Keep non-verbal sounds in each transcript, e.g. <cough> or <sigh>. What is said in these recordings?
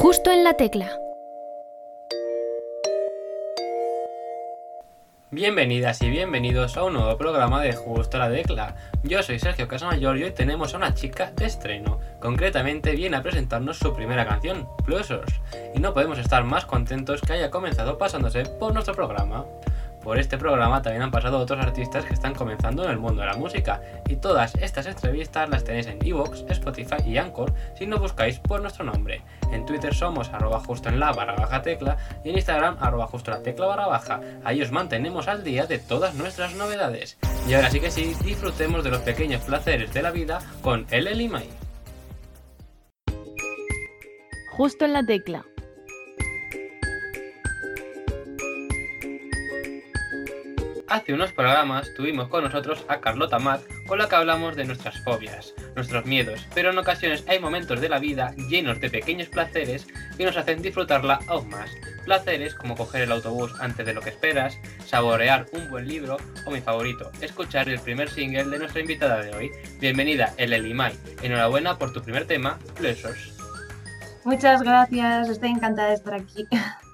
Justo en la tecla. Bienvenidas y bienvenidos a un nuevo programa de Justo la Tecla. Yo soy Sergio Casamayor y hoy tenemos a una chica de estreno. Concretamente viene a presentarnos su primera canción, Plusos. Y no podemos estar más contentos que haya comenzado pasándose por nuestro programa. Por este programa también han pasado otros artistas que están comenzando en el mundo de la música, y todas estas entrevistas las tenéis en Evox, Spotify y Anchor si no buscáis por nuestro nombre. En Twitter somos arroba justo en la barra baja tecla y en Instagram arroba justo la tecla barra baja. Ahí os mantenemos al día de todas nuestras novedades. Y ahora sí que sí, disfrutemos de los pequeños placeres de la vida con el Elimai. Justo en la tecla. Hace unos programas tuvimos con nosotros a Carlota Mac, con la que hablamos de nuestras fobias, nuestros miedos, pero en ocasiones hay momentos de la vida llenos de pequeños placeres que nos hacen disfrutarla aún más. Placeres como coger el autobús antes de lo que esperas, saborear un buen libro o mi favorito, escuchar el primer single de nuestra invitada de hoy. Bienvenida, El Elimai. Enhorabuena por tu primer tema, Pleasures. Muchas gracias, estoy encantada de estar aquí. <laughs>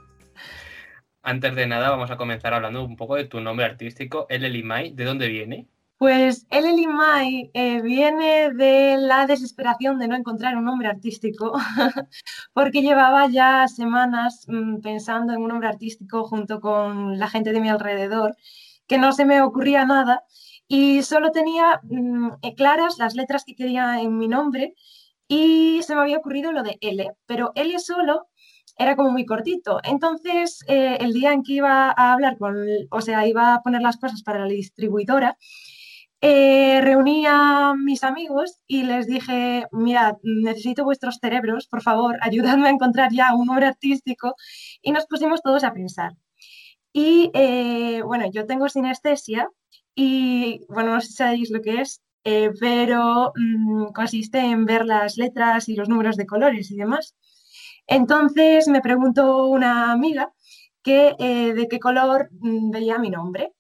Antes de nada, vamos a comenzar hablando un poco de tu nombre artístico, El Elimai. ¿De dónde viene? Pues El Elimai eh, viene de la desesperación de no encontrar un nombre artístico, <laughs> porque llevaba ya semanas mm, pensando en un nombre artístico junto con la gente de mi alrededor, que no se me ocurría nada y solo tenía mm, eh, claras las letras que quería en mi nombre y se me había ocurrido lo de L, pero L solo era como muy cortito. Entonces, eh, el día en que iba a hablar con, o sea, iba a poner las cosas para la distribuidora, eh, reuní a mis amigos y les dije, mirad, necesito vuestros cerebros, por favor, <laughs> ayudadme a encontrar ya un nombre artístico. Y nos pusimos todos a pensar. Y eh, bueno, yo tengo sinestesia y, bueno, no sé si sabéis lo que es, eh, pero mm, consiste en ver las letras y los números de colores y demás. Entonces me preguntó una amiga que, eh, de qué color mm, veía mi nombre.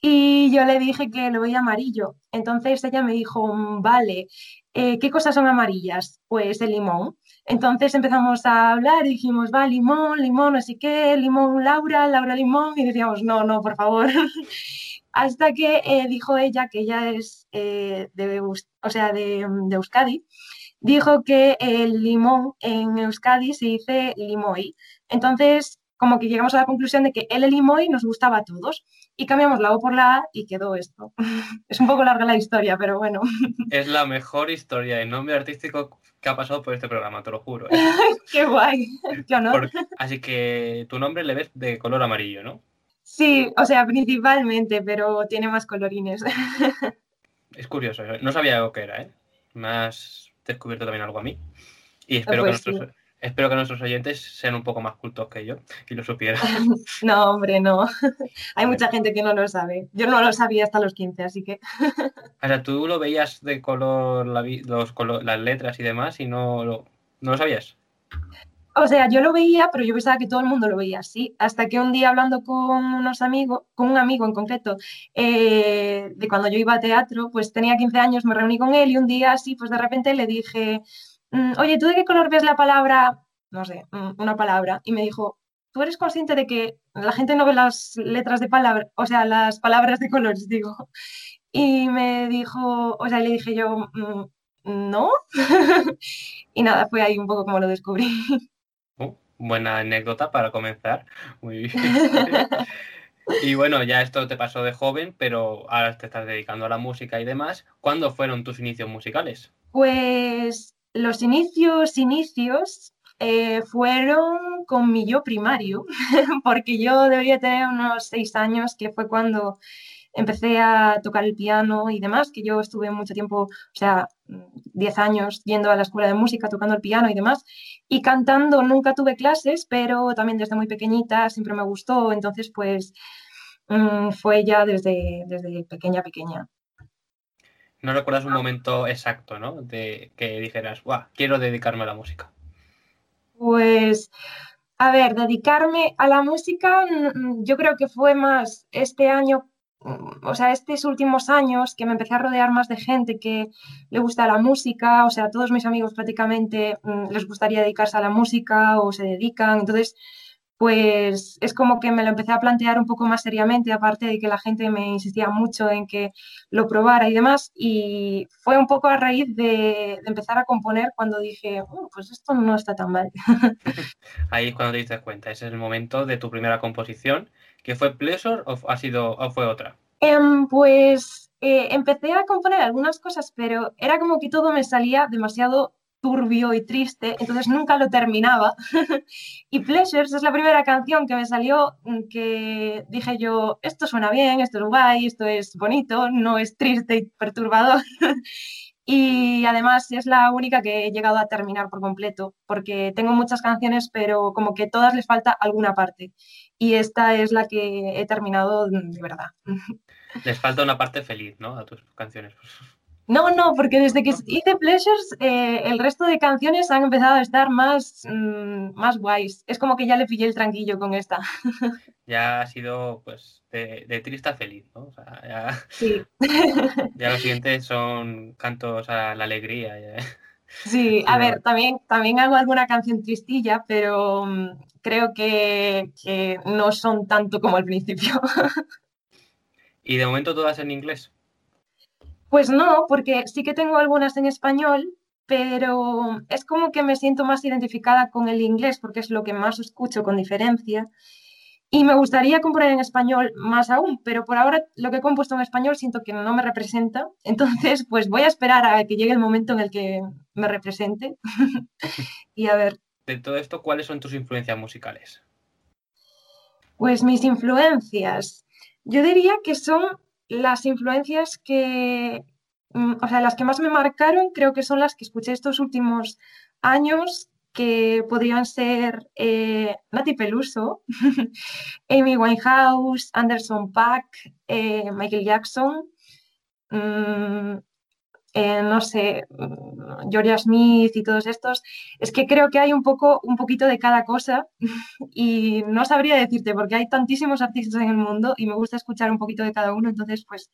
Y yo le dije que lo veía amarillo. Entonces ella me dijo, mm, vale, eh, ¿qué cosas son amarillas? Pues el limón. Entonces empezamos a hablar y dijimos, va, limón, limón, así que limón, Laura, Laura, limón. Y decíamos, no, no, por favor. <laughs> Hasta que eh, dijo ella que ella es de, o sea, de, de Euskadi dijo que el limón en Euskadi se dice limoy. Entonces, como que llegamos a la conclusión de que el limoy nos gustaba a todos y cambiamos la O por la A y quedó esto. <laughs> es un poco larga la historia, pero bueno. <laughs> Es la mejor historia de nombre artístico que ha pasado por este programa, te lo juro. ¿eh? <laughs> Qué guay. Así que tu nombre le ves de color amarillo, ¿no? Sí, o sea, principalmente, pero tiene más colorines. es curioso, no sabía lo que era, ¿eh? Más descubierto también algo a mí. Y espero, que pues nuestros, espero que nuestros oyentes sean un poco más cultos que yo y lo supieran. <laughs> no, hombre, no. <laughs> Hay mucha gente que no lo sabe. Yo no lo sabía hasta los 15, así que. <laughs> o sea, tú lo veías de color, los, las letras y demás y no lo, no lo sabías. O sea, yo lo veía, pero yo pensaba que todo el mundo lo veía así. Hasta que un día hablando con unos amigos, con un amigo en concreto, eh, de cuando yo iba a teatro, pues tenía 15 años, me reuní con él y un día así, pues de repente le dije, mm, oye, ¿tú de qué color ves la palabra? No sé, mm, una palabra. Y me dijo, ¿tú eres consciente de que la gente no ve las letras de palabra, o sea, las palabras de colores, <laughs> digo? Y me dijo, o sea, le dije yo, mm, no. <laughs> y nada, fue ahí un poco como lo descubrí. Buena anécdota para comenzar. Muy bien. <laughs> <laughs> y bueno, ya esto te pasó de joven, pero ahora te estás dedicando a la música y demás. ¿Cuándo fueron tus inicios musicales? Pues los inicios, inicios eh, fueron con mi yo primario, <laughs> porque yo debería tener unos seis años, que fue cuando empecé a tocar el piano y demás, que yo estuve mucho tiempo, o sea, 10 años yendo a la escuela de música, tocando el piano y demás, y cantando nunca tuve clases, pero también desde muy pequeñita siempre me gustó, entonces pues mm, fue ya desde, desde pequeña, pequeña. ¿No recuerdas un momento exacto, ¿no? De que dijeras, Buah, quiero dedicarme a la música. Pues, a ver, dedicarme a la música, yo creo que fue más este año o sea, estos últimos años que me empecé a rodear más de gente que le gusta la música, o sea, todos mis amigos prácticamente mm, les gustaría dedicarse a la música o se dedican, entonces pues es como que me lo empecé a plantear un poco más seriamente, aparte de que la gente me insistía mucho en que lo probara y demás, y fue un poco a raíz de, empezar a componer cuando dije, oh, pues esto no está tan mal. <laughs> Ahí es cuando te diste cuenta, ese es el momento de tu primera composición, que fue Pleasure o, ha sido, o fue otra. Em, pues eh, empecé a componer algunas cosas, pero era como que todo me salía demasiado turbio y triste, entonces nunca lo terminaba. <laughs> y Pleasures es la primera canción que me salió mm, que dije yo, esto suena bien, esto es guay, esto es bonito, no es triste y perturbador. <laughs> y además es la única que he llegado a terminar por completo, porque tengo muchas canciones, pero como que todas les falta alguna parte. Y esta es la que he terminado de verdad. Les falta una parte feliz, ¿no? A tus canciones. No, no, porque desde que hice Pleasures, eh, el resto de canciones han empezado a estar más, mm, más guays. Es como que ya le pillé el tranquillo con esta. <laughs> Ya ha sido, pues, de, triste a feliz, ¿no? O sea, ya, sí. <laughs> ya los siguientes son cantos a la alegría. Sí, a ver, también, también hago alguna canción tristilla, pero mm, creo que, que no son tanto como al principio. <laughs> ¿Y de momento todas en inglés? Pues no, porque sí que tengo algunas en español, pero es como que me siento más identificada con el inglés porque es lo que más escucho con diferencia. Y me gustaría componer en español más aún, pero por ahora lo que he compuesto en español siento que no me representa. <laughs> Entonces, pues voy a esperar a que llegue el momento en el que me represente. <laughs> y a ver. De todo esto, ¿cuáles son tus influencias musicales? Pues mis influencias. Yo diría que son las influencias que, mm, o sea, las que más me marcaron creo que son las que escuché estos últimos años, que podrían ser eh, Nati Peluso, <laughs> Amy Winehouse, Anderson Paak, eh, Michael Jackson, mm, eh, no sé, mm, Georgia Smith y todos estos, es que creo que hay un poco, un poquito de cada cosa <laughs> y no sabría decirte porque hay tantísimos artistas en el mundo y me gusta escuchar un poquito de cada uno, entonces pues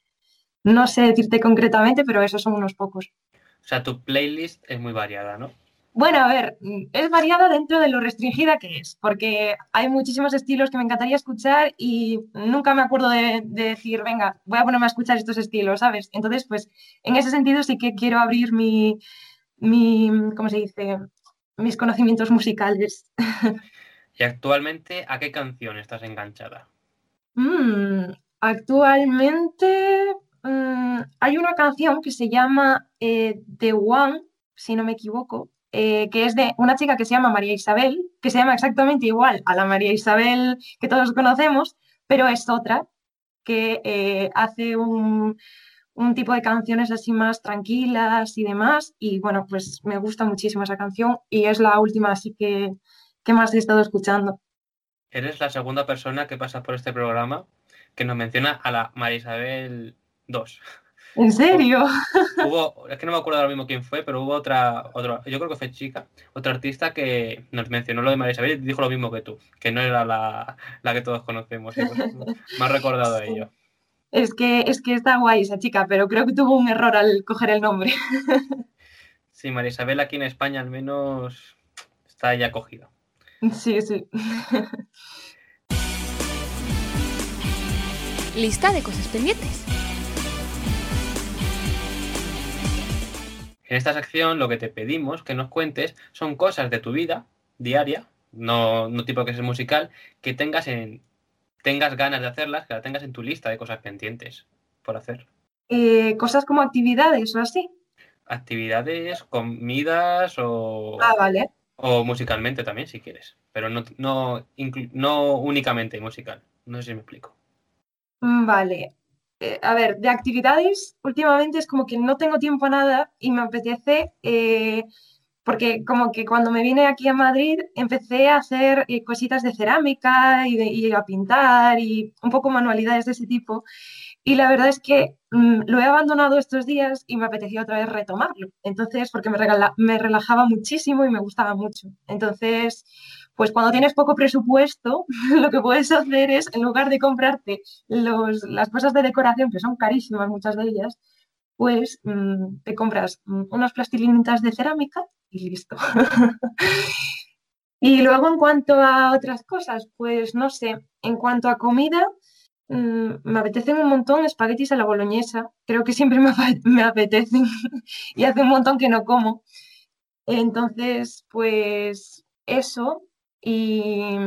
no sé decirte concretamente, pero esos son unos pocos. O sea, tu playlist es muy variada, ¿no? Bueno, a ver, es variada dentro de lo restringida que es, porque hay muchísimos estilos que me encantaría escuchar y nunca me acuerdo de, decir, venga, voy a ponerme a escuchar estos estilos, ¿sabes? Entonces, pues, en ese sentido sí que quiero abrir mi, mi ¿cómo se dice? Mis conocimientos musicales. <laughs> ¿Y actualmente a qué canción estás enganchada? Mm, actualmente mm, hay una canción que se llama eh, The One, si no me equivoco, eh, que es de una chica que se llama María Isabel, que se llama exactamente igual a la María Isabel que todos conocemos, pero es otra que eh, hace un, tipo de canciones así más tranquilas y demás. Y bueno, pues me gusta muchísimo esa canción y es la última así que, que más he estado escuchando. Eres la segunda persona que pasa por este programa que nos menciona a la María Isabel II. ¿En serio? Hubo, es que no me acuerdo ahora mismo quién fue, pero hubo otra, otra, yo creo que fue chica, otra artista que nos mencionó lo de María Isabel y dijo lo mismo que tú, que no era la, que todos conocemos. Pues, me ha recordado a ello. Es que, es que está guay esa chica, pero creo que tuvo un error al coger el nombre. <laughs> Sí, María Isabel aquí en España al menos está ya cogido. Sí, sí. <laughs> Lista de cosas pendientes. En esta sección lo que te pedimos que nos cuentes son cosas de tu vida diaria, no, no tipo que es musical, que tengas en tengas ganas de hacerlas, que la tengas en tu lista de cosas pendientes por hacer. Eh, cosas como actividades o así. Actividades, comidas o. Ah, vale. O musicalmente también, si quieres. Pero no, no, no únicamente musical. No sé si me explico. Mm, vale. Eh, a ver, de actividades, últimamente es como que no tengo tiempo a nada y me apetece, eh, porque como que cuando me vine aquí a Madrid empecé a hacer eh, cositas de cerámica y, a pintar y un poco manualidades de ese tipo. Y la verdad es que mm, lo he abandonado estos días y me apetecía otra vez retomarlo. Entonces, porque me, me relajaba muchísimo y me gustaba mucho. Entonces, pues cuando tienes poco presupuesto, <laughs> lo que puedes hacer es, en lugar de comprarte las cosas de decoración, que son carísimas muchas de ellas, pues mm, te compras mm, unas plastilinitas de cerámica y listo. <laughs> y luego en cuanto a otras cosas, pues no sé, en cuanto a comida, mm, me apetecen un montón espaguetis a la boloñesa. Creo que siempre <laughs> me, me apetecen y hace un montón que no como. Entonces, pues eso, y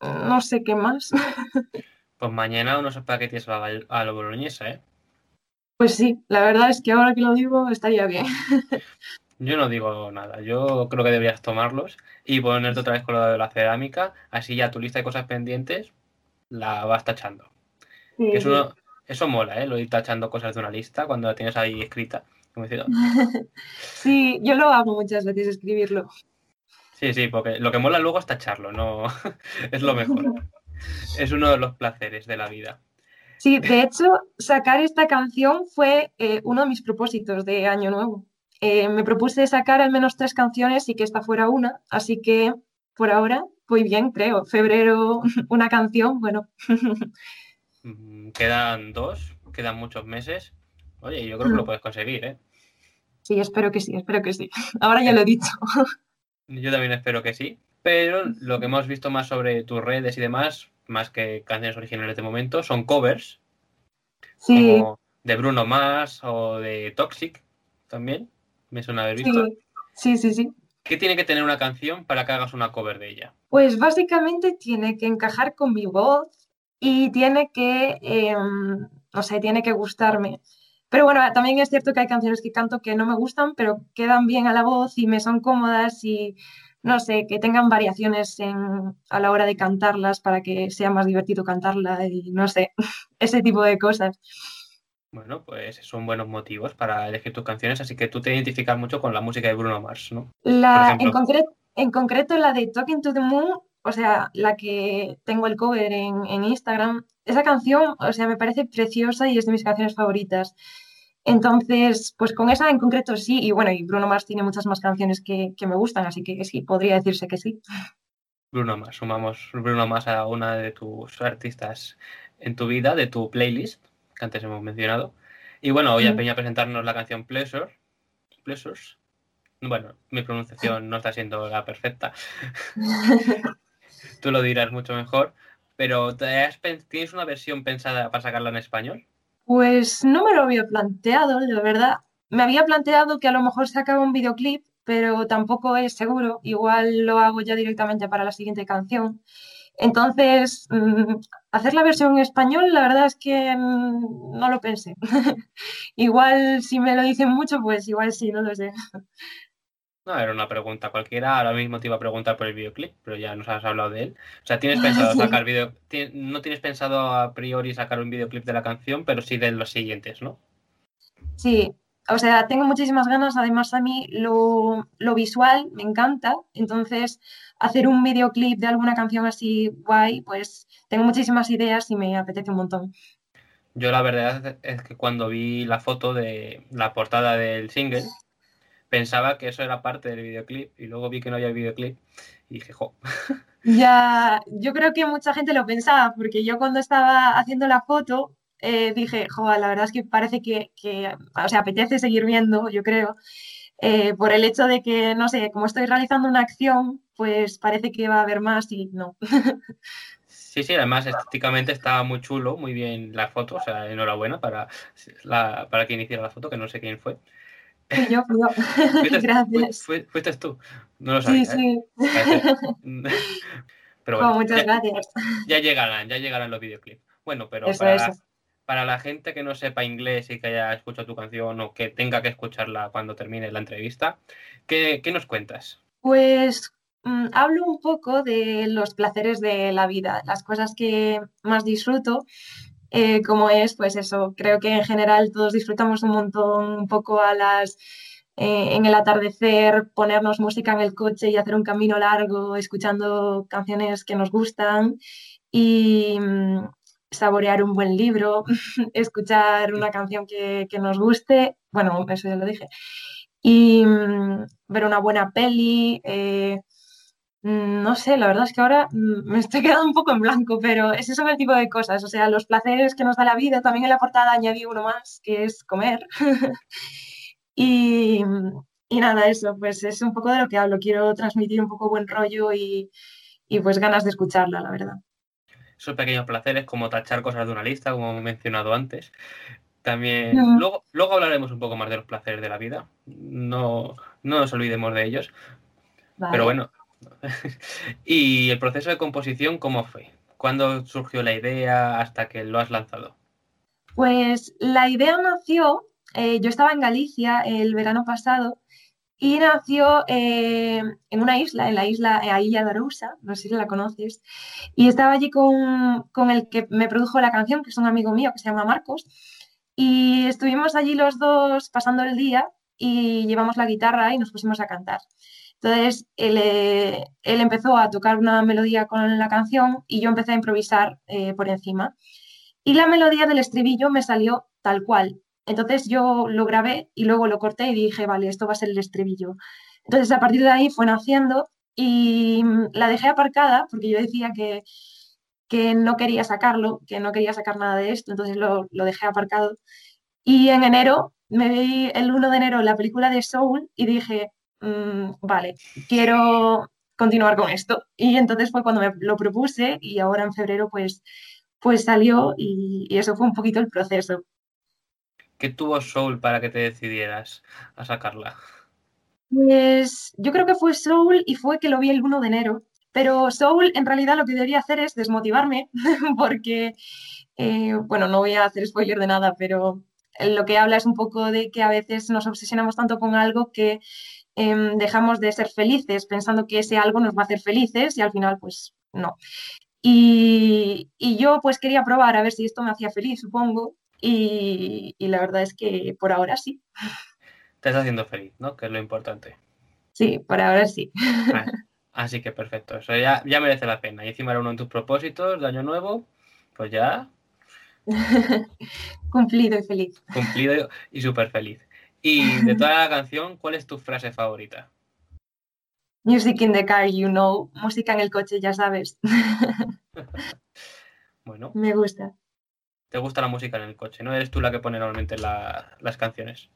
no sé qué más. <laughs> Pues mañana unos espaguetis a la boloñesa, ¿eh? Pues sí, la verdad es que ahora que lo digo estaría bien. <laughs> Yo no digo nada, yo creo que deberías tomarlos y ponerte otra vez con lo de la cerámica, así ya tu lista de cosas pendientes la vas tachando. eso, eso mola, ¿eh? Lo ir tachando cosas de una lista cuando la tienes ahí escrita. <laughs> sí, yo lo hago muchas veces, escribirlo. Sí, sí, porque lo que mola luego es tacharlo, no <laughs> es lo mejor. es uno de los placeres de la vida. Sí, de hecho, sacar esta canción fue eh, uno de mis propósitos de Año Nuevo. Eh, me propuse sacar al menos tres canciones y que esta fuera una, así que por ahora voy bien, creo. Febrero, <laughs> una canción, bueno. Mm, quedan dos, quedan muchos meses. Oye, yo creo que lo mm. puedes conseguir, ¿eh? Sí, espero que sí, espero que sí. <laughs> Ahora ya lo he dicho. <laughs> Yo también espero que sí. Pero lo que hemos visto más sobre tus redes y demás, más que canciones originales de momento, son covers. Sí. Como de Bruno Mars o de Toxic también. Me suena haber visto. Sí, sí, sí. ¿Qué tiene que tener una canción para que hagas una cover de ella? Pues básicamente tiene que encajar con mi voz y tiene que, em, no sé, tiene que gustarme. Pero bueno, también es cierto que hay canciones que canto que no me gustan, pero quedan bien a la voz y me son cómodas y no sé, que tengan variaciones a la hora de cantarlas para que sea más divertido cantarla y no sé, <laughs> ese tipo de cosas. Bueno, pues son buenos motivos para elegir tus canciones, así que tú te identificas mucho con la música de Bruno Mars, ¿no? La, en, en concreto la de Talking to the Moon, o sea, la que tengo el cover en, en Instagram, esa canción, o sea, me parece preciosa y es de mis canciones favoritas. Entonces, pues con esa en concreto sí, y bueno, y Bruno Mars tiene muchas más canciones que, me gustan, así que sí, podría decirse que sí. Bruno Mars, sumamos Bruno Mars a una de tus artistas en tu vida, de tu playlist, que antes hemos mencionado. Y bueno, hoy mm. a presentarnos la canción Pleasure. Pleasures. Bueno, mi pronunciación no está siendo la perfecta. <laughs> Tú lo dirás mucho mejor. Pero ¿tienes una versión pensada para sacarla en español? Pues no me lo había planteado, la verdad. Me había planteado que a lo mejor sacaba un videoclip, pero tampoco es seguro. Igual lo hago ya directamente para la siguiente canción. Entonces, mm, hacer la versión en español, la verdad es que mm, no lo pensé. <laughs> igual si me lo dicen mucho, pues igual sí, no lo sé. No, era una pregunta cualquiera. Ahora mismo te iba a preguntar por el videoclip, pero ya nos has hablado de él. O sea, ¿tienes pensado <laughs> sacar video? No tienes pensado a priori sacar un videoclip de la canción, pero sí de los siguientes, ¿no? Sí, o sea, tengo muchísimas ganas. Además, a mí lo, visual me encanta. Entonces, hacer un videoclip de alguna canción así guay, pues tengo muchísimas ideas y me apetece un montón. Yo la verdad es que cuando vi la foto de la portada del single, pensaba que eso era parte del videoclip y luego vi que no había videoclip y dije, jo. <laughs> Ya, yo creo que mucha gente lo pensaba, porque yo cuando estaba haciendo la foto eh, dije, jo, la verdad es que parece que, o sea, apetece seguir viendo, yo creo, eh, por el hecho de que, no sé, como estoy realizando una acción, pues parece que va a haber más y no. Sí, sí, además estéticamente estaba muy chulo, muy bien la foto, o sea, enhorabuena para, la, para quien hiciera la foto, que no sé quién fue. Fui yo, fui yo. <laughs> Gracias. Fuiste, tú. No lo sabía. Sí, sí. <laughs> Pero <laughs> bueno, muchas gracias. Ya llegarán, ya llegarán los videoclips. Bueno, pero para, La, gente que no sepa inglés y que haya escuchado tu canción o que tenga que escucharla cuando termine la entrevista, ¿qué, nos cuentas? Pues mm, hablo un poco de los placeres de la vida, las cosas que más disfruto eh, como es, pues eso, creo que en general todos disfrutamos un montón, un poco a las, eh, en el atardecer, ponernos música en el coche y hacer un camino largo escuchando canciones que nos gustan. Y mm, saborear un buen libro, <laughs> escuchar una canción que, nos guste, bueno, eso ya lo dije, y mm, ver una buena peli. Eh, mm, no sé, la verdad es que ahora mm, me estoy <laughs> quedando un poco en blanco, pero ese son el tipo de cosas. O sea, los placeres que nos da la vida. También en la portada añadí uno más, que es comer. <laughs> y, y nada, eso, pues es un poco de lo que hablo. Quiero transmitir un poco buen rollo y, y pues ganas de escucharla, la verdad. Esos pequeños placeres, como tachar cosas de una lista, como he mencionado antes. También, luego, luego hablaremos un poco más de los placeres de la vida. No, no nos olvidemos de ellos. Pero bueno. <laughs> ¿Y el proceso de composición cómo fue? ¿Cuándo surgió la idea hasta que lo has lanzado? Pues la idea nació, eh, yo estaba en Galicia el verano pasado y nació eh, en una isla, en la isla Ailla de Arousa, no sé si la conoces, y estaba allí con, el que me produjo la canción, que es un amigo mío que se llama Marcos, y estuvimos allí los dos pasando el día y llevamos la guitarra y nos pusimos a cantar. Entonces, él, eh, empezó a tocar una melodía con la canción y yo empecé a improvisar eh, por encima. Y la melodía del estribillo me salió tal cual, entonces yo lo grabé y luego lo corté y dije, vale, esto va a ser el estribillo. Entonces a partir de ahí fue naciendo y mm, la dejé aparcada porque yo decía que, que no quería sacarlo, que no quería sacar nada de esto, entonces lo, dejé aparcado. Y en enero me vi el 1 de enero la película de Soul y dije, mm, vale, quiero continuar con esto. Y entonces fue cuando me lo propuse y ahora en febrero pues, pues salió y eso fue un poquito el proceso. ¿Qué tuvo Soul para que te decidieras a sacarla? Pues yo creo que fue Soul y fue que lo vi el 1 de enero. Pero Soul en realidad lo que debería hacer es desmotivarme <laughs> porque, eh, bueno, no voy a hacer spoiler de nada, pero lo que habla es un poco de que a veces nos obsesionamos tanto con algo que em, dejamos de ser felices pensando que ese algo nos va a hacer felices y al final pues no. Y, y yo pues quería probar a ver si esto me hacía feliz, supongo, y, la verdad es que por ahora sí. Te estás haciendo feliz, ¿no? Que es lo importante. Sí, por ahora sí. así que perfecto. Eso ya, ya merece la pena. Y encima era uno de tus propósitos de año nuevo, pues ya. <laughs> Cumplido y feliz. Cumplido y súper feliz. Y de toda la canción, ¿cuál es tu frase favorita? Music in the car, you know. Música en el coche, ya sabes. <laughs> bueno. Me gusta te gusta la música en el coche, ¿no? Eres tú la que pone normalmente las canciones.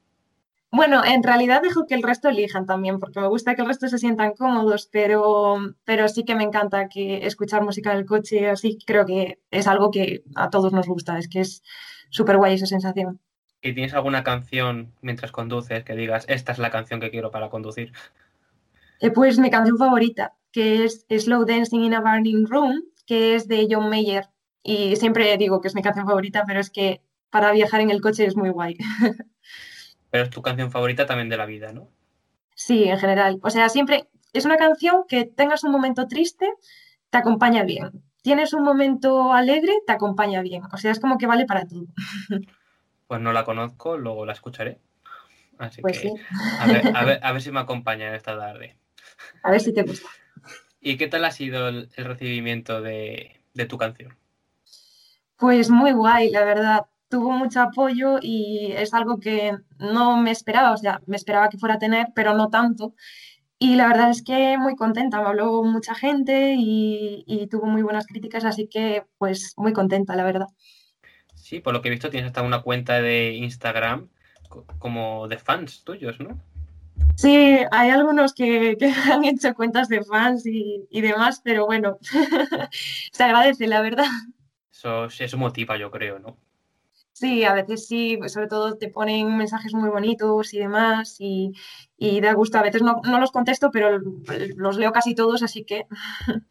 Bueno, en realidad dejo que el resto elijan también, porque me gusta que el resto se sientan cómodos, pero, pero sí que me encanta que escuchar música en el coche, así creo que es algo que a todos nos gusta, es que es súper guay esa sensación. ¿Y tienes alguna canción mientras conduces que digas, esta es la canción que quiero para conducir? Eh, pues mi canción favorita, que es Slow Dancing in a Burning Room, que es de John Mayer, y siempre digo que es mi canción favorita, pero es que para viajar en el coche es muy guay. <laughs> Pero es tu canción favorita también de la vida, ¿no? Sí, en general. O sea, siempre es una canción que tengas un momento triste, te acompaña bien. Tienes un momento alegre, te acompaña bien. O sea, es como que vale para todo. <laughs> Pues no la conozco, luego la escucharé. Así pues que a, ver, a, ver, <laughs> si me acompaña esta tarde. A ver si te gusta. ¿Y qué tal ha sido el, recibimiento de tu canción? Pues muy guay, la verdad. Tuvo mucho apoyo y es algo que no me esperaba, o sea, me esperaba que fuera a tener, pero no tanto. Y la verdad es que muy contenta, me habló mucha gente y, tuvo muy buenas críticas, así que pues muy contenta, la verdad. Sí, por lo que he visto tienes hasta una cuenta de Instagram como de fans tuyos, ¿no? Sí, hay algunos que, <laughs> han hecho cuentas de fans y, y demás, pero bueno, <laughs> se agradece, la verdad. Eso, eso motiva, yo creo, ¿no? Sí, a veces sí, sobre todo te ponen mensajes muy bonitos y demás y, da gusto. A veces no, los contesto, pero los leo casi todos, así que... <laughs>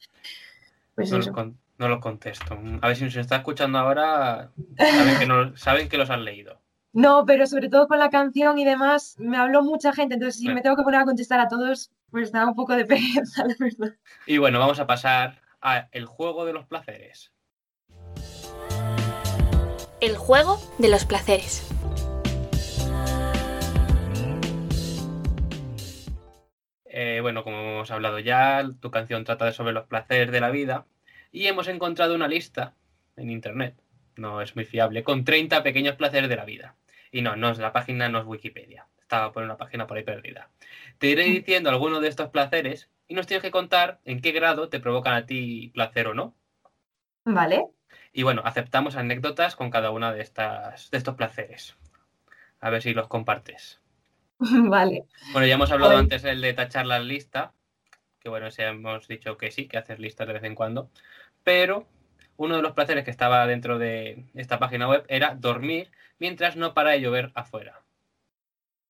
Pues no, Los no los contesto. A ver si nos está escuchando ahora, saben que, no, <laughs> saben que los han leído. No, pero sobre todo con la canción y demás, me habló mucha gente, entonces si me tengo que poner a contestar a todos, pues da un poco de <laughs> pereza, la verdad. Y bueno, vamos a pasar a el juego de los placeres. El juego de los placeres. Eh, bueno, como hemos hablado ya, tu canción trata sobre los placeres de la vida y hemos encontrado una lista en internet no es muy fiable, con 30 pequeños placeres de la vida. Y no, no, la página no es Wikipedia. Estaba por una página por ahí perdida. Te iré diciendo algunos de estos placeres y nos tienes que contar en qué grado te provocan a ti placer o no. Vale. Y bueno, aceptamos anécdotas con cada una de, estas, de estos placeres. A ver si los compartes. <laughs> Vale. Bueno, ya hemos hablado antes el de tachar las listas, que bueno, sí hemos dicho que sí, que haces listas de vez en cuando, pero uno de los placeres que estaba dentro de esta página web era dormir mientras no para de llover afuera.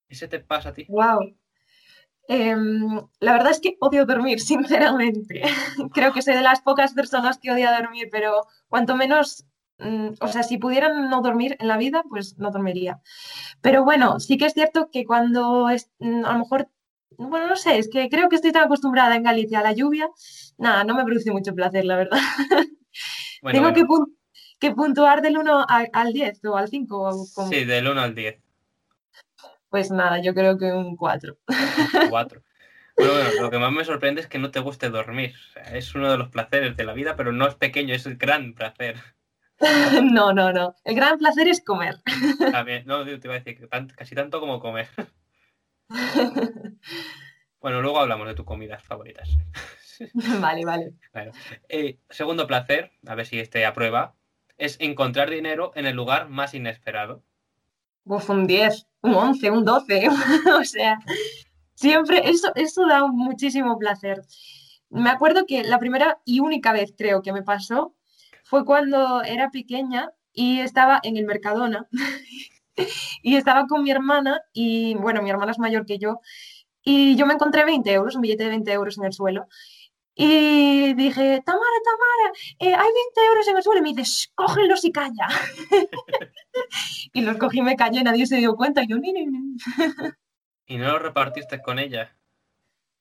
¿Ese te pasa a ti? Wow. La verdad es que odio dormir, <laughs> sinceramente. Creo que soy de las pocas personas que odia dormir, pero cuanto menos, mm, o sea, si pudieran no dormir en la vida, pues no dormiría. Pero bueno, sí que es cierto que cuando es, mm, a lo mejor, bueno, no sé, es que creo que estoy tan acostumbrada en Galicia a la lluvia, nada, no me produce mucho placer, la verdad. Bueno, Tengo que, pun- que puntuar del 1 a- al 10 o al 5, o como- sí, del 1 al 10, pues nada, yo creo que un 4. 4. Bueno, bueno, lo que más me sorprende es que no te guste dormir. Es uno de los placeres de la vida, pero no es pequeño, es el gran placer. <laughs> No, no, no. El gran placer es comer. <laughs> <laughs> También, no, te iba a decir que tan- casi tanto como comer. Bueno, luego hablamos de tus comidas favoritas. Vale, vale. Bueno, eh, segundo placer, a ver si este aprueba, es encontrar dinero en el lugar más inesperado. Un 10, un 11, un 12. <laughs> O sea, siempre, eso, eso da muchísimo placer. Me acuerdo que la primera y única vez, creo, que me pasó fue cuando era pequeña y estaba en el Mercadona <laughs> y estaba con mi hermana y, bueno, mi hermana es mayor que yo y yo me encontré 20 euros, un billete de 20 euros en el suelo y dije, Tamara, Tamara, eh, hay 20 euros en el suelo y me dice, "Shh, cógelos y calla. <laughs> Y los cogí, me callé, nadie se dio cuenta. Y yo, ni, ni, ni. Y no lo repartiste con ella.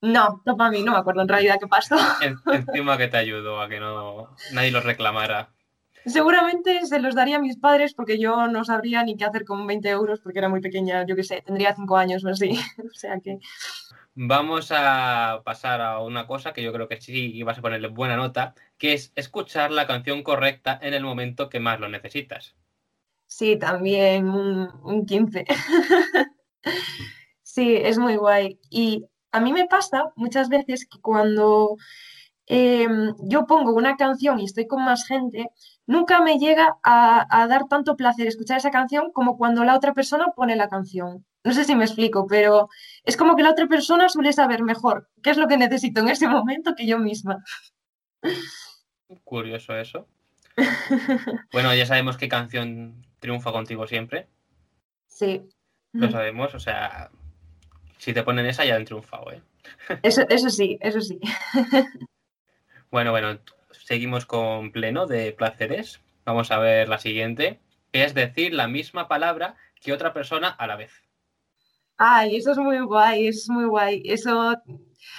No, no para mí, no me acuerdo en realidad qué pasó. En- encima que te ayudó a que no nadie lo reclamara. Seguramente se los daría a mis padres porque yo no sabría ni qué hacer con 20 euros porque era muy pequeña, yo qué sé, tendría 5 años o así. <laughs> O sea que, Vamos a pasar a una cosa que yo creo que sí ibas a ponerle buena nota, que es escuchar la canción correcta en el momento que más lo necesitas. sí, también un, un 15. <laughs> Sí, es muy guay. Y a mí me pasa muchas veces que cuando em, yo pongo una canción y estoy con más gente, nunca me llega a dar tanto placer escuchar esa canción como cuando la otra persona pone la canción. No sé si me explico, pero es como que la otra persona suele saber mejor qué es lo que necesito en ese momento que yo misma. Curioso eso. Bueno, ya sabemos qué canción triunfa contigo siempre. Sí, Lo sabemos, o sea, si te ponen esa ya han triunfado, ¿eh? eso, eso sí, eso sí. Bueno, bueno, seguimos con pleno de placeres. Vamos a ver la siguiente, que es decir la misma palabra que otra persona a la vez. Ay, eso es muy guay, eso es muy guay. Eso,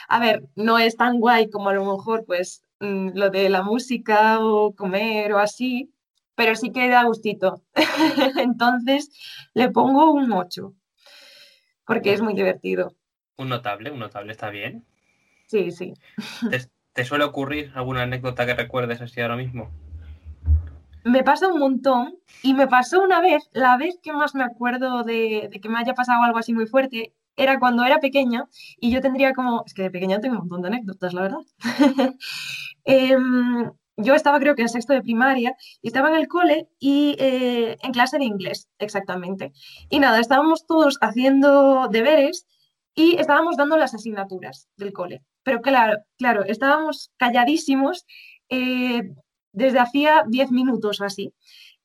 a ver, no es tan guay como a lo mejor, pues, mm, lo de la música o comer o así, pero sí que da gustito. <laughs> Entonces, le pongo un 8, porque es muy divertido. Un notable, un notable está bien. Sí, sí. ¿Te, te suele ocurrir alguna anécdota que recuerdes así ahora mismo? Me pasa un montón y me pasó una vez, la vez que más me acuerdo de, que me haya pasado algo así muy fuerte, era cuando era pequeña y yo tendría como, es que de pequeña tengo un montón de anécdotas, la verdad. <laughs> Em, yo estaba creo que en sexto de primaria y estaba en el cole y eh, en clase de inglés, exactamente. Y nada, estábamos todos haciendo deberes y estábamos dando las asignaturas del cole. Pero claro, claro, estábamos calladísimos eh, desde hacía 10 minutos o así.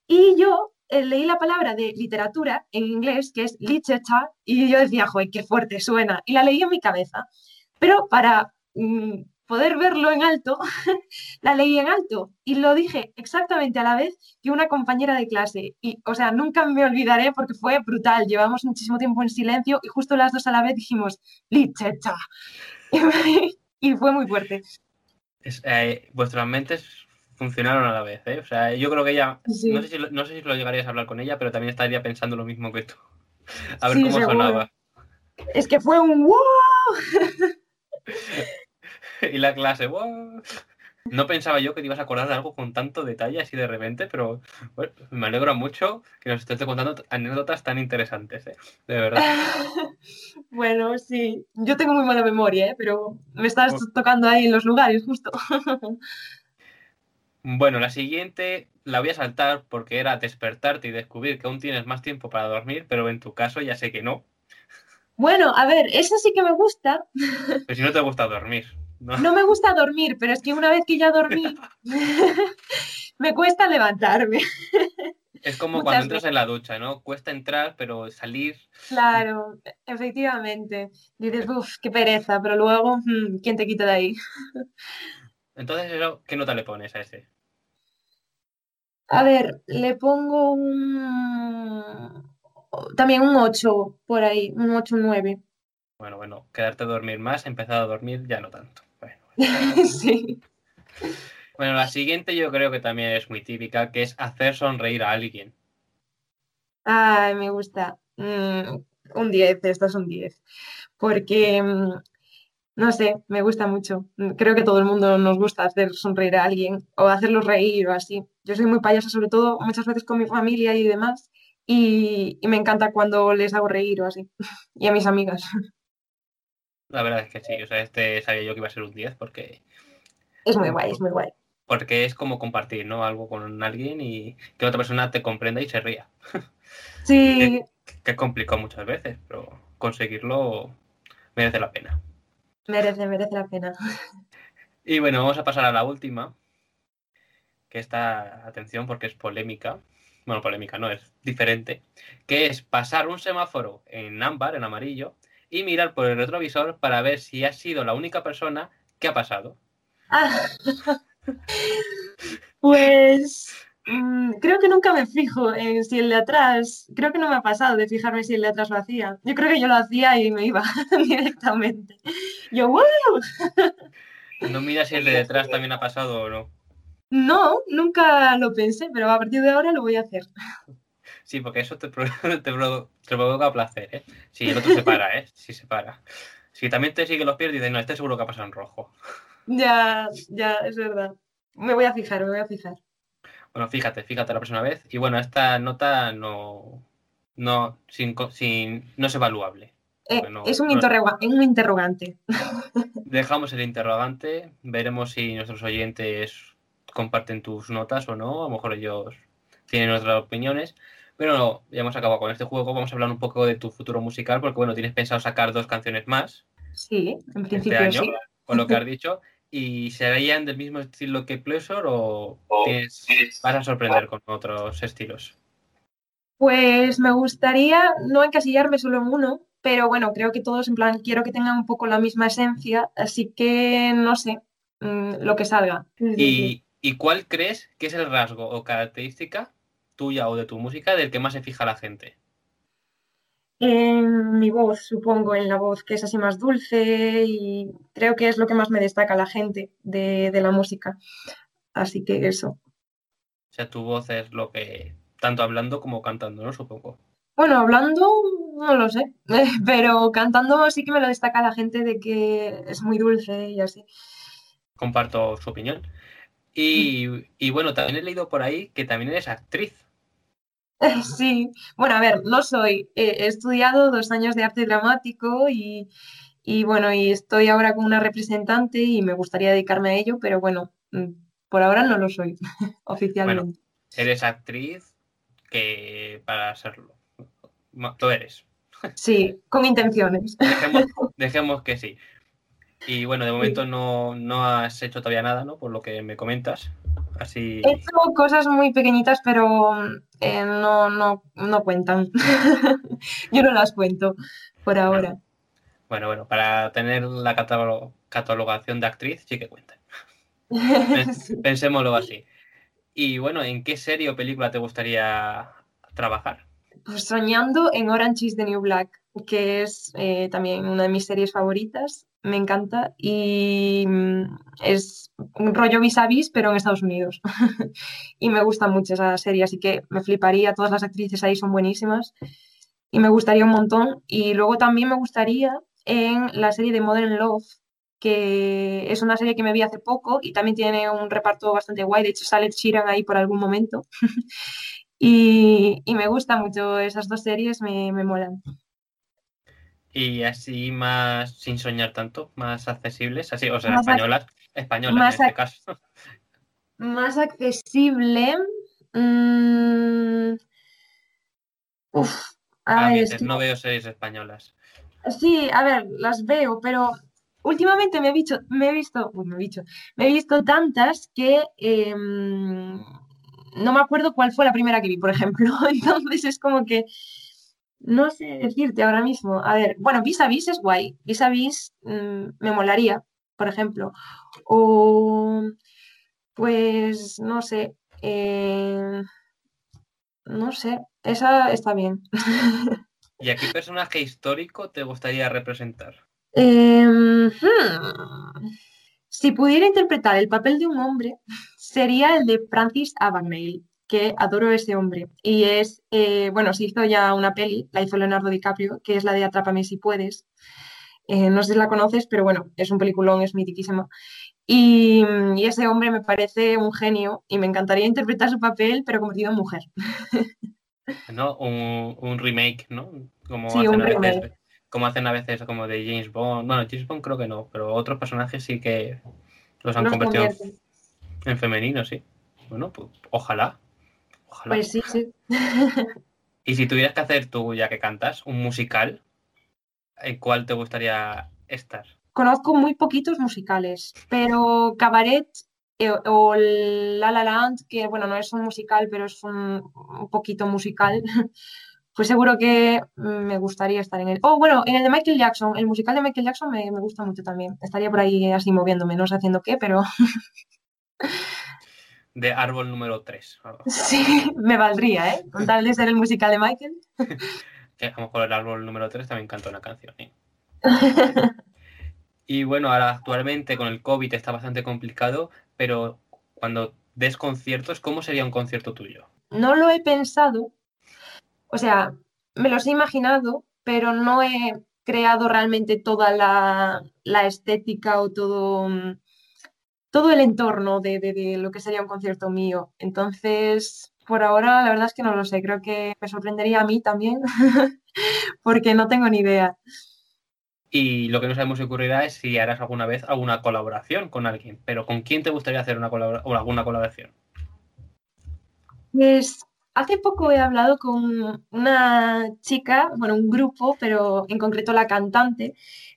Y yo eh, leí la palabra de literatura en inglés, que es literature, y yo decía, joder, qué fuerte suena. Y la leí en mi cabeza. Pero para mm, poder verlo en alto, <laughs> la leí en alto y lo dije exactamente a la vez que una compañera de clase. Y, o sea, nunca me olvidaré porque fue brutal. Llevamos muchísimo tiempo en silencio y justo las dos a la vez dijimos, literature. <laughs> Y fue muy fuerte. Es, eh, vuestras mentes funcionaron a la vez, ¿eh? O sea, yo creo que ella, Sí. no sé, si lo, no sé si lo llegarías a hablar con ella, pero también estaría pensando lo mismo que tú. <laughs> A ver Sí, cómo seguro. sonaba. Es que fue un wow. <laughs> Y la clase, ¡wow! No pensaba yo que te ibas a acordar de algo con tanto detalle así de repente, pero bueno, me alegro mucho que nos estés contando anécdotas tan interesantes, ¿eh? de verdad. <laughs> bueno, sí, yo tengo muy mala memoria, ¿eh? pero me estás tocando ahí en los lugares justo. Bueno, la siguiente la voy a saltar porque era despertarte y descubrir que aún tienes más tiempo para dormir, pero en tu caso ya sé que no. Bueno, a ver, esa sí que me gusta. <laughs> Pero si no te gusta dormir. No. me gusta dormir, pero es que una vez que ya dormí, <laughs> <laughs> me cuesta levantarme. Es como cuando entras en la ducha, ¿no? Cuesta entrar, pero salir. Claro, efectivamente. Dices, uff, qué pereza, pero luego, mm, ¿quién te quita de ahí? Entonces, ¿qué nota le pones a ese? A ver, le pongo un. También un 8 por ahí, un 8, un 9. Bueno, bueno, quedarte a dormir más, empezar a dormir <laughs> ya no tanto. sí. Bueno, la siguiente yo creo que también es muy típica, que es hacer sonreír a alguien. Ay, me gusta. Mm, un 10, esto es un 10. Porque, mm, no sé, me gusta mucho. Creo que todo el mundo nos gusta hacer sonreír a alguien o hacerlos reír o así. Yo soy muy payasa, sobre todo muchas veces con mi familia y demás. Y, y me encanta cuando les hago reír o así. <laughs> y a mis amigas. <laughs> La verdad es que sí, o sea, este sabía yo que iba a ser un 10 porque... Es muy guay, es muy guay. Porque es como compartir, ¿no? Algo con alguien y que otra persona te comprenda y se ría. Sí. <laughs> que, es complicado muchas veces, pero conseguirlo merece la pena. Merece, merece la pena. Y bueno, vamos a pasar a la última, que está, atención, porque es polémica. Bueno, polémica no, es diferente. Que es pasar un semáforo en ámbar, en amarillo, y mirar por el retrovisor para ver si has sido la única persona que ha pasado. Ah. <laughs> pues mm, creo que nunca me fijo en si el de atrás, creo que no me ha pasado de fijarme si el de atrás lo hacía. Yo creo que yo lo hacía y me iba <laughs> directamente. Yo, ¡wow! ¿No miras si el de detrás también ha pasado o no? No, nunca lo pensé, pero a partir de ahora lo voy a hacer. Sí, porque eso te, <laughs> te, provoca placer, ¿eh? Si el otro se para, ¿eh? Si se para. Si también te sigue los pies, dices, no, este seguro que ha pasado en rojo. Ya, ya, es verdad. Me voy a fijar, me voy a fijar. Bueno, fíjate, fíjate la próxima vez. Y bueno, esta nota no, no, sin, sin, no es evaluable. Eh, es un, un interrogante. <laughs> <laughs> Dejamos el interrogante, veremos si nuestros oyentes comparten tus notas o no, a lo mejor ellos tienen otras opiniones. Pero ya hemos acabado con este juego. Vamos a hablar un poco de tu futuro musical, porque bueno, tienes pensado sacar dos canciones más. Sí, en este principio este año, sí. Con lo que has <laughs> dicho. ¿Y serían del mismo estilo que Pleasure o vas a sorprender con otros estilos? Pues me gustaría no encasillarme solo en uno, pero bueno, creo que todos en plan quiero que tengan un poco la misma esencia, así que no sé mm, lo que salga. ¿Y, ¿Y cuál crees que es el rasgo o característica tuya o de tu música del que más se fija la gente? En mi voz, supongo, en la voz que es así más dulce y creo que es lo que más me destaca la gente de, la música. Así que eso. O sea, tu voz es lo que, tanto hablando como cantando, ¿no? Supongo. Bueno, hablando no lo sé, <laughs> pero cantando sí que me lo destaca la gente de que es muy dulce y así. Comparto su opinión. Y, y bueno, también he leído por ahí que también eres actriz. <laughs> Sí, bueno, a ver, no soy. he estudiado dos años de arte dramático y, bueno, y estoy ahora con una representante y me gustaría dedicarme a ello, pero bueno, mm, por ahora no lo soy <laughs> oficialmente. eres actriz que para serlo. Tú eres. Sí, con intenciones. <laughs> Dejemos, que sí. Y bueno, de momento no, no has hecho todavía nada, ¿no? Por lo que me comentas. He hecho cosas muy pequeñitas, pero eh, no, no, no cuentan. <laughs> Yo no las cuento por ahora. Bueno, bueno, para tener la catalogación de actriz sí que cuentan. <laughs> Pensémoslo así. Y bueno, ¿en qué serie o película te gustaría trabajar? Pues soñando en Orange is the New Black, que es eh, también una de mis series favoritas me encanta y mm, es un rollo vis a vis, pero en Estados Unidos. <laughs> y me gusta mucho esa serie, así que me fliparía, todas las actrices ahí son buenísimas y me gustaría un montón. Y luego también me gustaría en la serie de Modern Love, que es una serie que me vi hace poco y también tiene un reparto bastante guay. De hecho, sale Sheeran ahí por algún momento. <laughs> y, me gusta mucho esas dos series, me, me molan. Y así más, sin soñar tanto, más accesibles, así, o sea, españolas, españolas en este caso. Más accesible. Mm, uf, a, veces no veo series españolas. Sí, a ver, las veo, pero últimamente me he visto, me he visto, me he visto, me he visto tantas que em, no me acuerdo cuál fue la primera que vi, por ejemplo. <laughs> Entonces es como que no sé decirte ahora mismo. A ver, bueno, Vis a Vis es guay. Vis a Vis me molaría, por ejemplo. O pues no sé. Eh, no sé, esa está bien. ¿Y a qué personaje histórico te gustaría representar? Em, hmm, si pudiera interpretar el papel de un hombre, sería el de Francis Abagnale, que adoro a ese hombre. Y es, eh, bueno, se hizo ya una peli, la hizo Leonardo DiCaprio, que es la de Atrápame si puedes. Eh, no sé si la conoces, pero bueno, es un peliculón, es mitiquísima. Y, y, ese hombre me parece un genio y me encantaría interpretar su papel, pero convertido en mujer. <laughs> ¿No? Un, remake, ¿no? Como hacen a veces, como hacen a veces como de James Bond. Bueno, James Bond creo que no, pero otros personajes sí que los han convertido en femenino, sí. Bueno, pues ojalá. Ojalá. Pues sí, sí. <laughs> y si tuvieras que hacer tú, ya que cantas, un musical, ¿en cuál te gustaría estar? Conozco muy poquitos musicales, pero Cabaret eh, o La La Land, que bueno, no es un musical, pero es un, poquito musical, <laughs> pues seguro que me gustaría estar en él. Oh, bueno, en el de Michael Jackson, el musical de Michael Jackson me, gusta mucho también. Estaría por ahí así moviéndome, no sé haciendo qué, pero... <laughs> de árbol número 3. Sí, <laughs> me valdría, ¿eh? Con tal de ser el musical de Michael. <laughs> que a lo mejor el árbol número 3 también canta una canción. ¿eh? <laughs> y bueno, ahora actualmente con el COVID está bastante complicado, pero cuando des conciertos, ¿cómo sería un concierto tuyo? No lo he pensado, o sea, me los he imaginado, pero no he creado realmente toda la, estética o todo, todo el entorno de, lo que sería un concierto mío. Entonces, por ahora, la verdad es que no lo sé. Creo que me sorprendería a mí también, <laughs> porque no tengo ni idea. Y lo que no sabemos si ocurrirá es si harás alguna vez alguna colaboración con alguien. Pero ¿con quién te gustaría hacer una o alguna colaboración? Pues hace poco he hablado con una chica, bueno, un grupo, pero en concreto la cantante,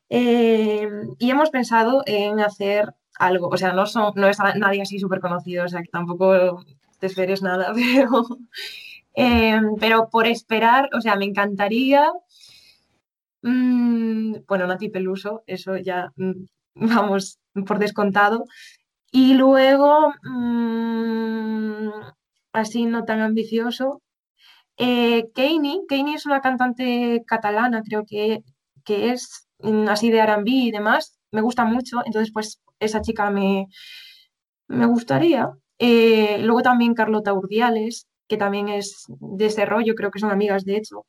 eh, y hemos pensado en hacer algo. O sea, no, son, no es nadie así súper conocido, o sea, que tampoco te esperes nada, <laughs> pero, eh, pero por esperar, o sea, me encantaría Mm, bueno, Nati Peluso, eso ya mm, vamos por descontado. Y luego, mm, así no tan ambicioso, eh, Keini, es una cantante catalana, creo que, que es así de R&B y demás, me gusta mucho, entonces pues esa chica me, me gustaría. Eh, luego también Carlota Urdiales, que también es de ese rollo, creo que son amigas de hecho,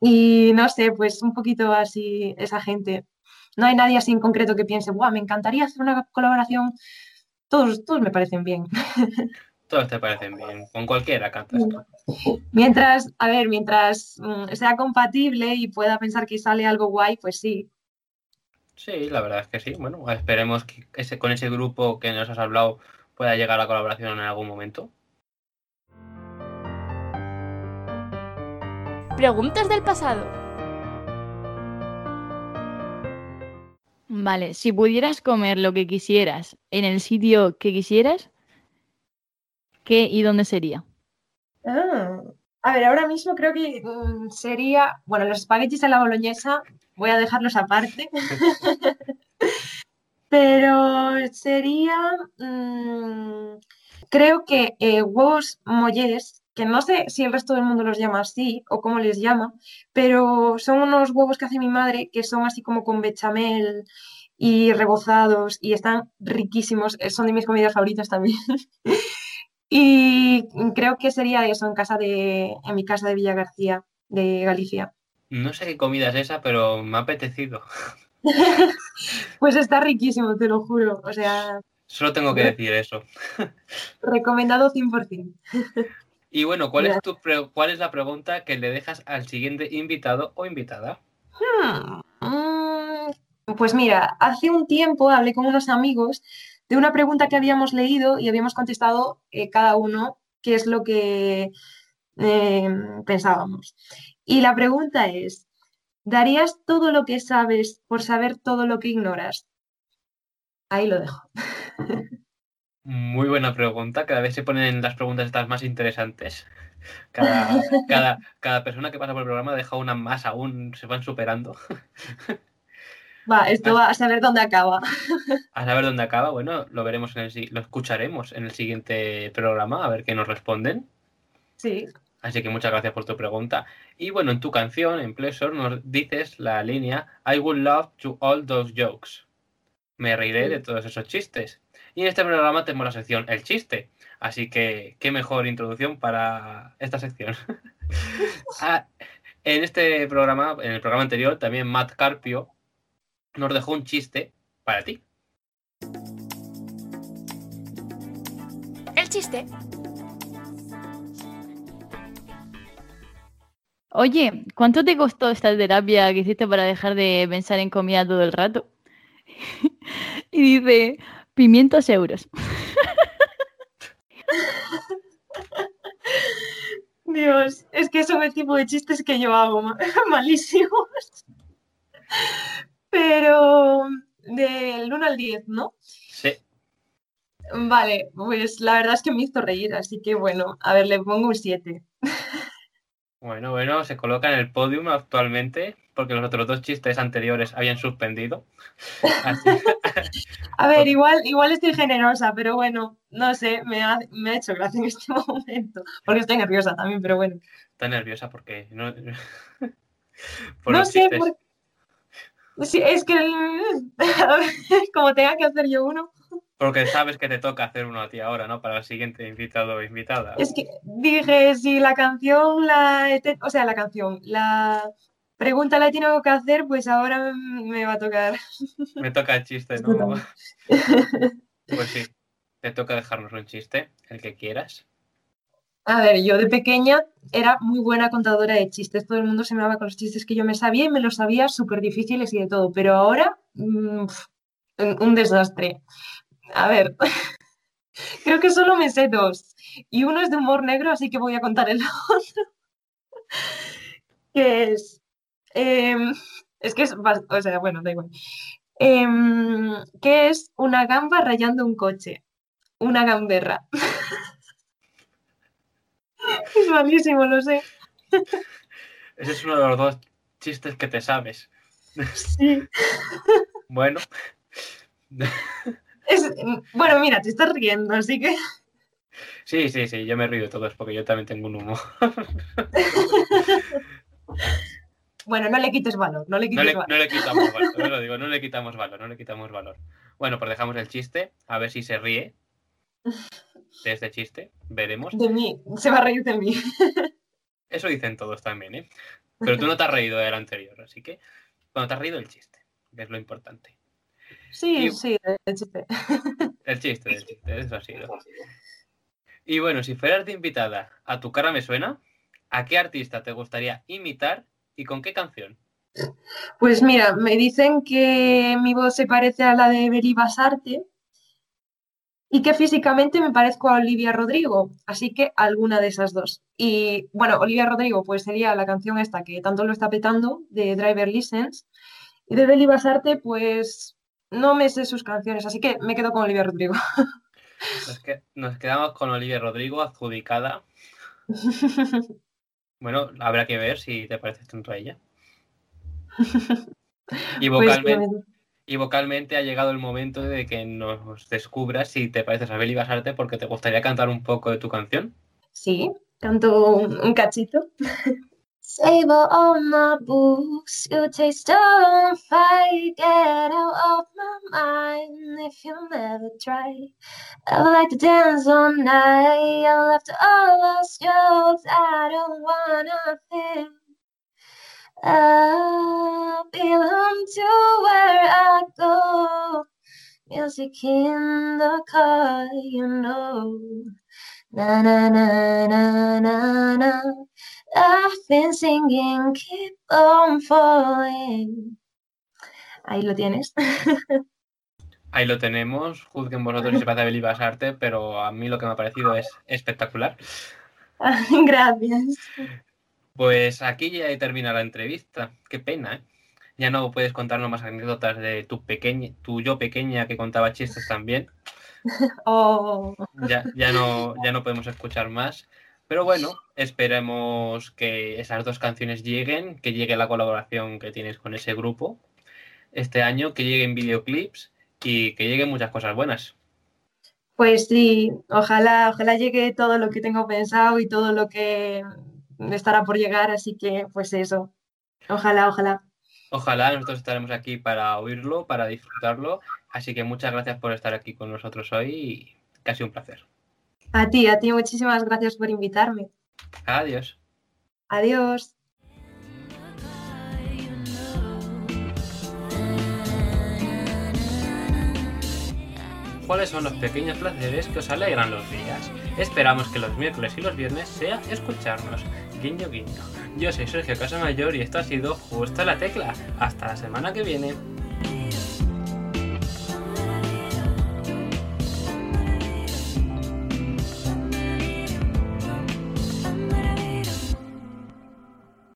y no sé, pues un poquito así esa gente. No hay nadie así en concreto que piense, guau, me encantaría hacer una colaboración. Todos, todos me parecen bien. <laughs> Todos te parecen bien, con cualquiera cantas. Mientras, a ver, mientras mm, sea compatible y pueda pensar que sale algo guay, pues sí. Sí, la verdad es que sí. Bueno, esperemos que ese, con ese grupo que nos has hablado pueda llegar a la colaboración en algún momento. Preguntas del pasado. Vale, si pudieras comer lo que quisieras en el sitio que quisieras, ¿qué y dónde sería? A ver, ahora mismo creo que mm, sería, bueno, los espaguetis de la boloñesa, voy a dejarlos aparte, <laughs> pero sería, mm, creo que eh, huevos molles que no sé si el resto del mundo los llama así o cómo les llama, pero son unos huevos que hace mi madre que son así como con bechamel y rebozados y están riquísimos, eh, son de mis comidas favoritas también. <laughs> y creo que sería eso en casa de en mi casa de Villa García de Galicia. No sé qué comida es esa, pero me ha apetecido. <laughs> Pues está riquísimo, te lo juro. O sea, Solo tengo que decir eso. <laughs> recomendado 100%. Y bueno, ¿cuál es, tu pre- ¿cuál es la pregunta que le dejas al siguiente invitado o invitada? Hmm, mm, Pues mira, hace un tiempo hablé con unos amigos de una pregunta que habíamos leído y habíamos contestado eh, cada uno qué es lo que eh, pensábamos. Y la pregunta es, ¿darías todo lo que sabes por saber todo lo que ignoras? Ahí lo dejo. Muy buena pregunta. Cada vez se ponen las preguntas estas más interesantes. Cada, cada, <laughs> cada persona que pasa por el programa deja una más aún, se van superando. Va, esto va a saber dónde acaba. <laughs> A saber dónde acaba, bueno, lo veremos en el lo escucharemos en el siguiente programa, a ver qué nos responden. Sí. Así que muchas gracias por tu pregunta. Y bueno, en tu canción, en Pleasure, nos dices la línea I would love to all those jokes. Me reiré de todos esos chistes. Y en este programa tenemos la sección El chiste. Así que, qué mejor introducción para esta sección. <laughs> Ah, en este programa, en el programa anterior, también Matt Carpio nos dejó un chiste para ti. El chiste. Oye, ¿cuánto te costó esta terapia que hiciste para dejar de pensar en comida todo el rato? <laughs> y dice, 500 euros. <laughs> Dios, es que son el tipo de chistes que yo hago, ma- <laughs> malísimos. Pero del 1 al 10, ¿no? Sí. Vale, pues la verdad es que me hizo reír, así que bueno, a ver, le pongo un 7. Bueno, bueno, se coloca en el podium actualmente porque los otros dos chistes anteriores habían suspendido. <laughs> Así- A ver, igual, igual estoy generosa, pero bueno, no sé, me ha, me ha hecho gracia en este <laughs> momento, porque estoy nerviosa también, pero bueno. está nerviosa porque no. <laughs> por No sé, chistes. Sí, es que <laughs> como tenga que hacer yo uno, Porque sabes que te toca hacer uno a ti ahora, ¿no? Para el siguiente invitado o invitada. Es que dije, si la canción, la, o sea, la canción, la pregunta la he tenido que hacer, pues ahora me va a tocar. <laughs> Me toca el chiste, ¿no? Pues sí, te toca dejarnos un chiste, el que quieras. A ver, yo de pequeña era muy buena contadora de chistes, todo el mundo se me daba con los chistes que yo me sabía y me los sabía súper difíciles y de todo, pero ahora, mm, un desastre. A ver, <laughs> creo que solo me sé dos y uno es de humor negro, así que voy a contar el <laughs> otro, que es, em, es que es, o sea, bueno, da igual. Em, ¿qué es una gamba rayando un coche? Una gamberra. <laughs> Es malísimo, lo sé. <laughs> Ese es uno de los dos chistes que te sabes. Sí. <laughs> Bueno, Es- bueno, mira, te estás riendo, así que sí, sí, sí, yo me río de todos porque yo también tengo un humor. <laughs> bueno, no le quites valor, no le No quites le, valor. no le quitamos valor, yo lo digo, no le quitamos valor, no le quitamos valor. Bueno, pues dejamos el chiste, a ver si se ríe de este chiste, veremos. De mí, se va a reír de mí. <laughs> Eso dicen todos también, ¿eh? Pero tú <laughs> no te has reído del anterior, así que cuando te has reído del chiste, que es lo importante. Sí, Y- sí, de chiste. <laughs> El chiste del chiste, eso ha sido. Y bueno, si fueras de invitada a Tu cara me suena, ¿a qué artista te gustaría imitar y con qué canción? Pues mira, me dicen que mi voz se parece a la de Beli Basarte y que físicamente me parezco a Olivia Rodrigo, así que alguna de esas dos. Y bueno, Olivia Rodrigo pues sería la canción esta que tanto lo está petando, de Driver License, y de Beli Basarte pues no me sé sus canciones, así que me quedo con Olivia Rodrigo. <laughs> Nos, que- nos quedamos con Olivia Rodrigo, adjudicada. <laughs> Bueno, habrá que ver si te pareces tanto a ella. <laughs> Y Pues, vocalmente, y vocalmente ha llegado el momento de que nos descubras si te pareces a Beli Basarte porque te gustaría cantar un poco de tu canción. sí, canto un, un cachito. Save all my books, you taste on fire, get out of my mind if you never try. I would like to dance all night, I left all those jokes, I don't wanna think I belong to where I go. Music in the car, you know. Na na na na na na. I've been singing, keep on falling. Ahí lo tienes. <laughs> Ahí lo tenemos, juzguen vosotros si se parece a Beli Basarte, pero a mí lo que me ha parecido es espectacular. <laughs> Gracias. Pues aquí ya termina la entrevista. Qué pena, ¿eh? Ya no puedes contarnos más anécdotas de tu pequeña, tu yo pequeña que contaba chistes también. <laughs> Oh, Ya, ya no, ya no podemos escuchar más. Pero bueno, esperemos que esas dos canciones lleguen, que llegue la colaboración que tienes con ese grupo este año, que lleguen videoclips y que lleguen muchas cosas buenas. pues sí, ojalá, ojalá llegue todo lo que tengo pensado y todo lo que estará por llegar, así que pues eso. Ojalá, ojalá. Ojalá nosotros estaremos aquí para oírlo, para disfrutarlo. Así que muchas gracias por estar aquí con nosotros hoy y casi un placer. A ti, a ti, muchísimas gracias por invitarme. Adiós. Adiós. ¿Cuáles son los pequeños placeres que os alegran los días? Esperamos que los miércoles y los viernes sea escucharnos. Guiño, guiño. Yo soy Sergio Casamayor y esto ha sido Justo la Tecla. Hasta la semana que viene.